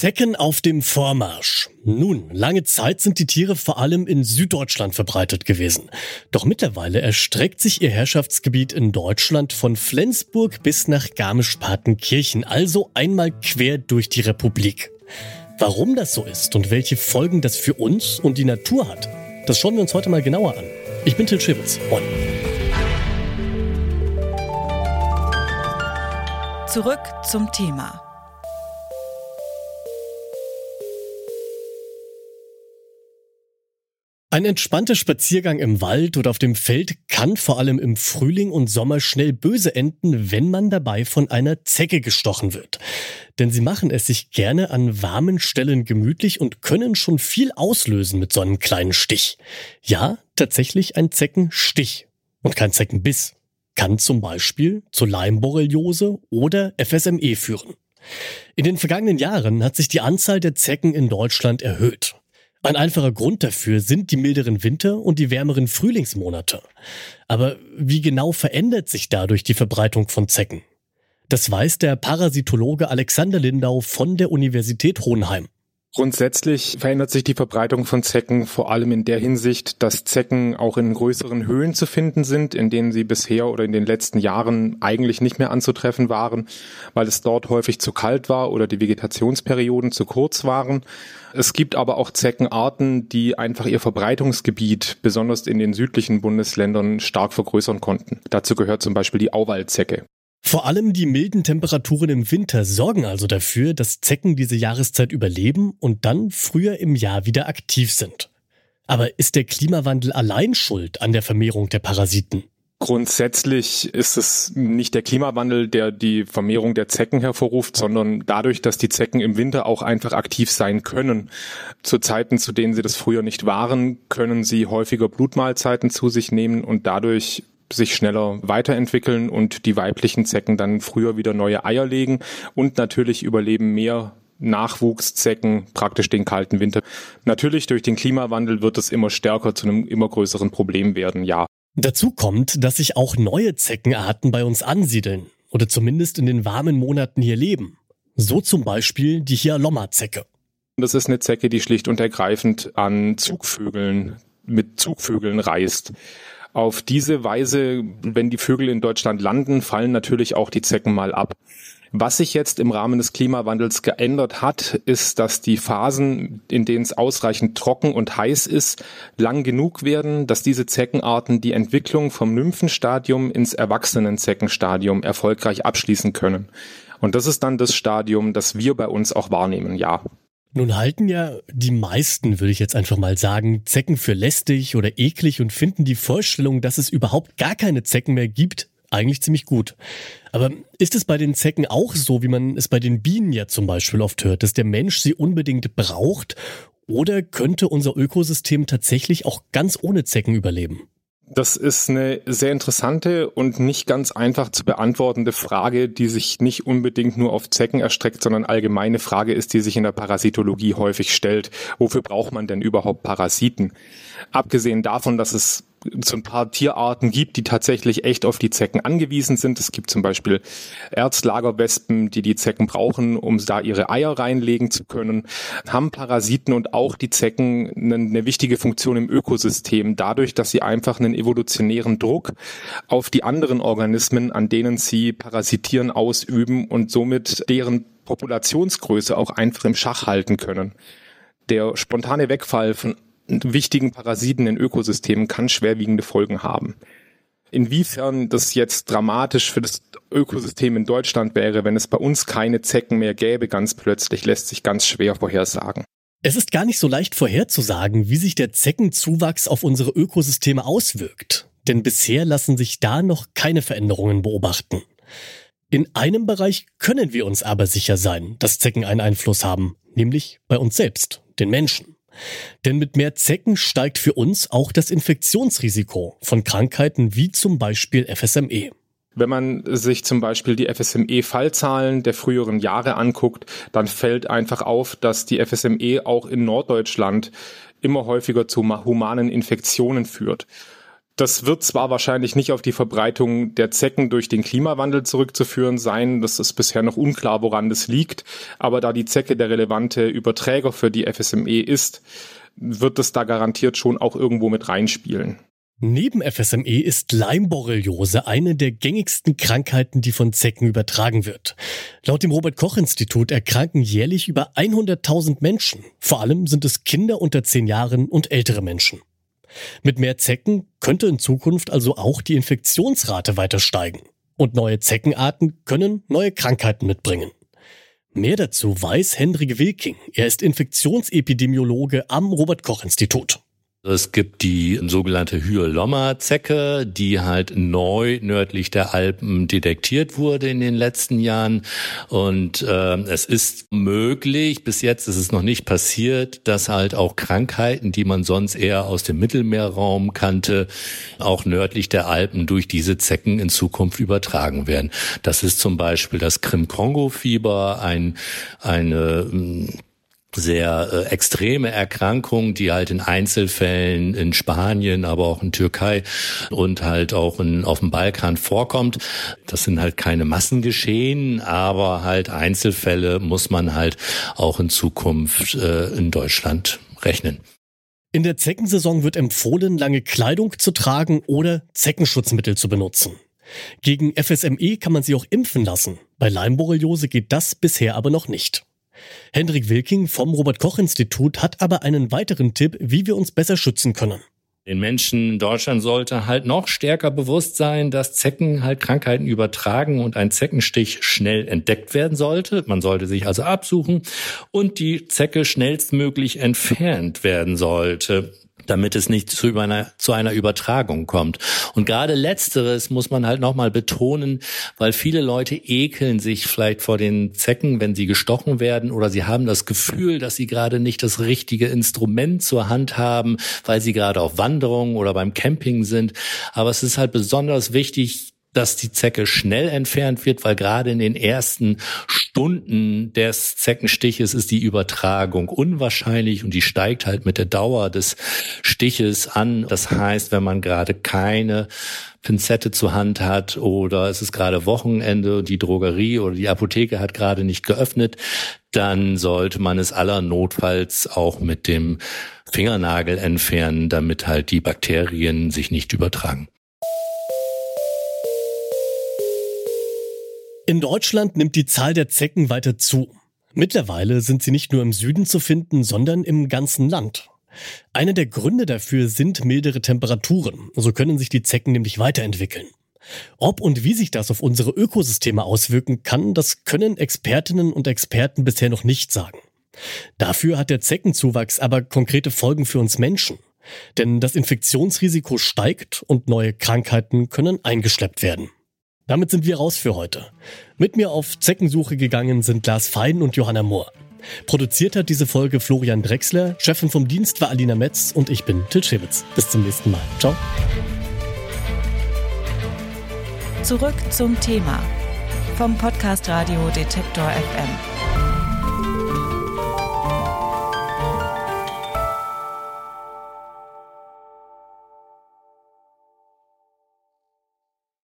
Zecken auf dem Vormarsch. Nun, lange Zeit sind die Tiere vor allem in Süddeutschland verbreitet gewesen. Doch mittlerweile erstreckt sich ihr Herrschaftsgebiet in Deutschland von Flensburg bis nach Garmisch-Partenkirchen, also einmal quer durch die Republik. Warum das so ist und welche Folgen das für uns und die Natur hat, das schauen wir uns heute mal genauer an. Ich bin Till Schibels. Moin. Zurück zum Thema. Ein entspannter Spaziergang im Wald oder auf dem Feld kann vor allem im Frühling und Sommer schnell böse enden, wenn man dabei von einer Zecke gestochen wird. Denn sie machen es sich gerne an warmen Stellen gemütlich und können schon viel auslösen mit so einem kleinen Stich. Ja, tatsächlich ein Zeckenstich und kein Zeckenbiss. Kann zum Beispiel zu Leimborreliose oder FSME führen. In den vergangenen Jahren hat sich die Anzahl der Zecken in Deutschland erhöht. Ein einfacher Grund dafür sind die milderen Winter und die wärmeren Frühlingsmonate. Aber wie genau verändert sich dadurch die Verbreitung von Zecken? Das weiß der Parasitologe Alexander Lindau von der Universität Hohenheim. Grundsätzlich verändert sich die Verbreitung von Zecken vor allem in der Hinsicht, dass Zecken auch in größeren Höhen zu finden sind, in denen sie bisher oder in den letzten Jahren eigentlich nicht mehr anzutreffen waren, weil es dort häufig zu kalt war oder die Vegetationsperioden zu kurz waren. Es gibt aber auch Zeckenarten, die einfach ihr Verbreitungsgebiet besonders in den südlichen Bundesländern stark vergrößern konnten. Dazu gehört zum Beispiel die Auwaldzecke. Vor allem die milden Temperaturen im Winter sorgen also dafür, dass Zecken diese Jahreszeit überleben und dann früher im Jahr wieder aktiv sind. Aber ist der Klimawandel allein schuld an der Vermehrung der Parasiten? Grundsätzlich ist es nicht der Klimawandel, der die Vermehrung der Zecken hervorruft, sondern dadurch, dass die Zecken im Winter auch einfach aktiv sein können. Zu Zeiten, zu denen sie das früher nicht waren, können sie häufiger Blutmahlzeiten zu sich nehmen und dadurch sich schneller weiterentwickeln und die weiblichen Zecken dann früher wieder neue Eier legen und natürlich überleben mehr Nachwuchszecken praktisch den kalten Winter. Natürlich durch den Klimawandel wird es immer stärker zu einem immer größeren Problem werden, ja. Dazu kommt, dass sich auch neue Zeckenarten bei uns ansiedeln oder zumindest in den warmen Monaten hier leben. So zum Beispiel die Hialomma-Zecke. Das ist eine Zecke, die schlicht und ergreifend an Zugvögeln, mit Zugvögeln reist. Auf diese Weise, wenn die Vögel in Deutschland landen, fallen natürlich auch die Zecken mal ab. Was sich jetzt im Rahmen des Klimawandels geändert hat, ist, dass die Phasen, in denen es ausreichend trocken und heiß ist, lang genug werden, dass diese Zeckenarten die Entwicklung vom Nymphenstadium ins Erwachsenenzeckenstadium erfolgreich abschließen können. Und das ist dann das Stadium, das wir bei uns auch wahrnehmen, ja. Nun halten ja die meisten, würde ich jetzt einfach mal sagen, Zecken für lästig oder eklig und finden die Vorstellung, dass es überhaupt gar keine Zecken mehr gibt, eigentlich ziemlich gut. Aber ist es bei den Zecken auch so, wie man es bei den Bienen ja zum Beispiel oft hört, dass der Mensch sie unbedingt braucht? Oder könnte unser Ökosystem tatsächlich auch ganz ohne Zecken überleben? Das ist eine sehr interessante und nicht ganz einfach zu beantwortende Frage, die sich nicht unbedingt nur auf Zecken erstreckt, sondern allgemeine Frage ist, die sich in der Parasitologie häufig stellt. Wofür braucht man denn überhaupt Parasiten? Abgesehen davon, dass es so ein paar Tierarten gibt, die tatsächlich echt auf die Zecken angewiesen sind. Es gibt zum Beispiel Erzlagerwespen, die die Zecken brauchen, um da ihre Eier reinlegen zu können. Haben Parasiten und auch die Zecken eine, eine wichtige Funktion im Ökosystem, dadurch, dass sie einfach einen evolutionären Druck auf die anderen Organismen, an denen sie parasitieren, ausüben und somit deren Populationsgröße auch einfach im Schach halten können. Der spontane Wegfall von wichtigen Parasiten in Ökosystemen kann schwerwiegende Folgen haben. Inwiefern das jetzt dramatisch für das Ökosystem in Deutschland wäre, wenn es bei uns keine Zecken mehr gäbe, ganz plötzlich, lässt sich ganz schwer vorhersagen. Es ist gar nicht so leicht vorherzusagen, wie sich der Zeckenzuwachs auf unsere Ökosysteme auswirkt. Denn bisher lassen sich da noch keine Veränderungen beobachten. In einem Bereich können wir uns aber sicher sein, dass Zecken einen Einfluss haben, nämlich bei uns selbst, den Menschen. Denn mit mehr Zecken steigt für uns auch das Infektionsrisiko von Krankheiten wie zum Beispiel FSME. Wenn man sich zum Beispiel die FSME-Fallzahlen der früheren Jahre anguckt, dann fällt einfach auf, dass die FSME auch in Norddeutschland immer häufiger zu humanen Infektionen führt. Das wird zwar wahrscheinlich nicht auf die Verbreitung der Zecken durch den Klimawandel zurückzuführen sein, das ist bisher noch unklar, woran das liegt, aber da die Zecke der relevante Überträger für die FSME ist, wird es da garantiert schon auch irgendwo mit reinspielen. Neben FSME ist Leimborreliose eine der gängigsten Krankheiten, die von Zecken übertragen wird. Laut dem Robert Koch Institut erkranken jährlich über 100.000 Menschen. Vor allem sind es Kinder unter 10 Jahren und ältere Menschen. Mit mehr Zecken könnte in Zukunft also auch die Infektionsrate weiter steigen. Und neue Zeckenarten können neue Krankheiten mitbringen. Mehr dazu weiß Hendrik Wilking. Er ist Infektionsepidemiologe am Robert Koch Institut. Es gibt die sogenannte Hyolomma-Zecke, die halt neu nördlich der Alpen detektiert wurde in den letzten Jahren. Und äh, es ist möglich, bis jetzt ist es noch nicht passiert, dass halt auch Krankheiten, die man sonst eher aus dem Mittelmeerraum kannte, auch nördlich der Alpen durch diese Zecken in Zukunft übertragen werden. Das ist zum Beispiel das Krim-Kongo-Fieber, ein, eine sehr äh, extreme Erkrankung, die halt in Einzelfällen in Spanien, aber auch in Türkei und halt auch in, auf dem Balkan vorkommt. Das sind halt keine Massengeschehen, aber halt Einzelfälle muss man halt auch in Zukunft äh, in Deutschland rechnen. In der Zeckensaison wird empfohlen, lange Kleidung zu tragen oder Zeckenschutzmittel zu benutzen. Gegen FSME kann man sie auch impfen lassen. Bei Leimborreliose geht das bisher aber noch nicht. Hendrik Wilking vom Robert Koch Institut hat aber einen weiteren Tipp, wie wir uns besser schützen können. Den Menschen in Deutschland sollte halt noch stärker bewusst sein, dass Zecken halt Krankheiten übertragen und ein Zeckenstich schnell entdeckt werden sollte. Man sollte sich also absuchen und die Zecke schnellstmöglich entfernt werden sollte damit es nicht zu einer, zu einer Übertragung kommt. Und gerade letzteres muss man halt nochmal betonen, weil viele Leute ekeln sich vielleicht vor den Zecken, wenn sie gestochen werden oder sie haben das Gefühl, dass sie gerade nicht das richtige Instrument zur Hand haben, weil sie gerade auf Wanderung oder beim Camping sind. Aber es ist halt besonders wichtig, dass die Zecke schnell entfernt wird, weil gerade in den ersten Stunden des Zeckenstiches ist die Übertragung unwahrscheinlich und die steigt halt mit der Dauer des Stiches an. Das heißt, wenn man gerade keine Pinzette zur Hand hat oder es ist gerade Wochenende und die Drogerie oder die Apotheke hat gerade nicht geöffnet, dann sollte man es aller notfalls auch mit dem Fingernagel entfernen, damit halt die Bakterien sich nicht übertragen. In Deutschland nimmt die Zahl der Zecken weiter zu. Mittlerweile sind sie nicht nur im Süden zu finden, sondern im ganzen Land. Einer der Gründe dafür sind mildere Temperaturen. So können sich die Zecken nämlich weiterentwickeln. Ob und wie sich das auf unsere Ökosysteme auswirken kann, das können Expertinnen und Experten bisher noch nicht sagen. Dafür hat der Zeckenzuwachs aber konkrete Folgen für uns Menschen. Denn das Infektionsrisiko steigt und neue Krankheiten können eingeschleppt werden. Damit sind wir raus für heute. Mit mir auf Zeckensuche gegangen sind Lars Fein und Johanna Mohr. Produziert hat diese Folge Florian Drexler, Chefin vom Dienst war Alina Metz und ich bin Til Schewitz. Bis zum nächsten Mal. Ciao. Zurück zum Thema vom Podcast Radio Detektor FM.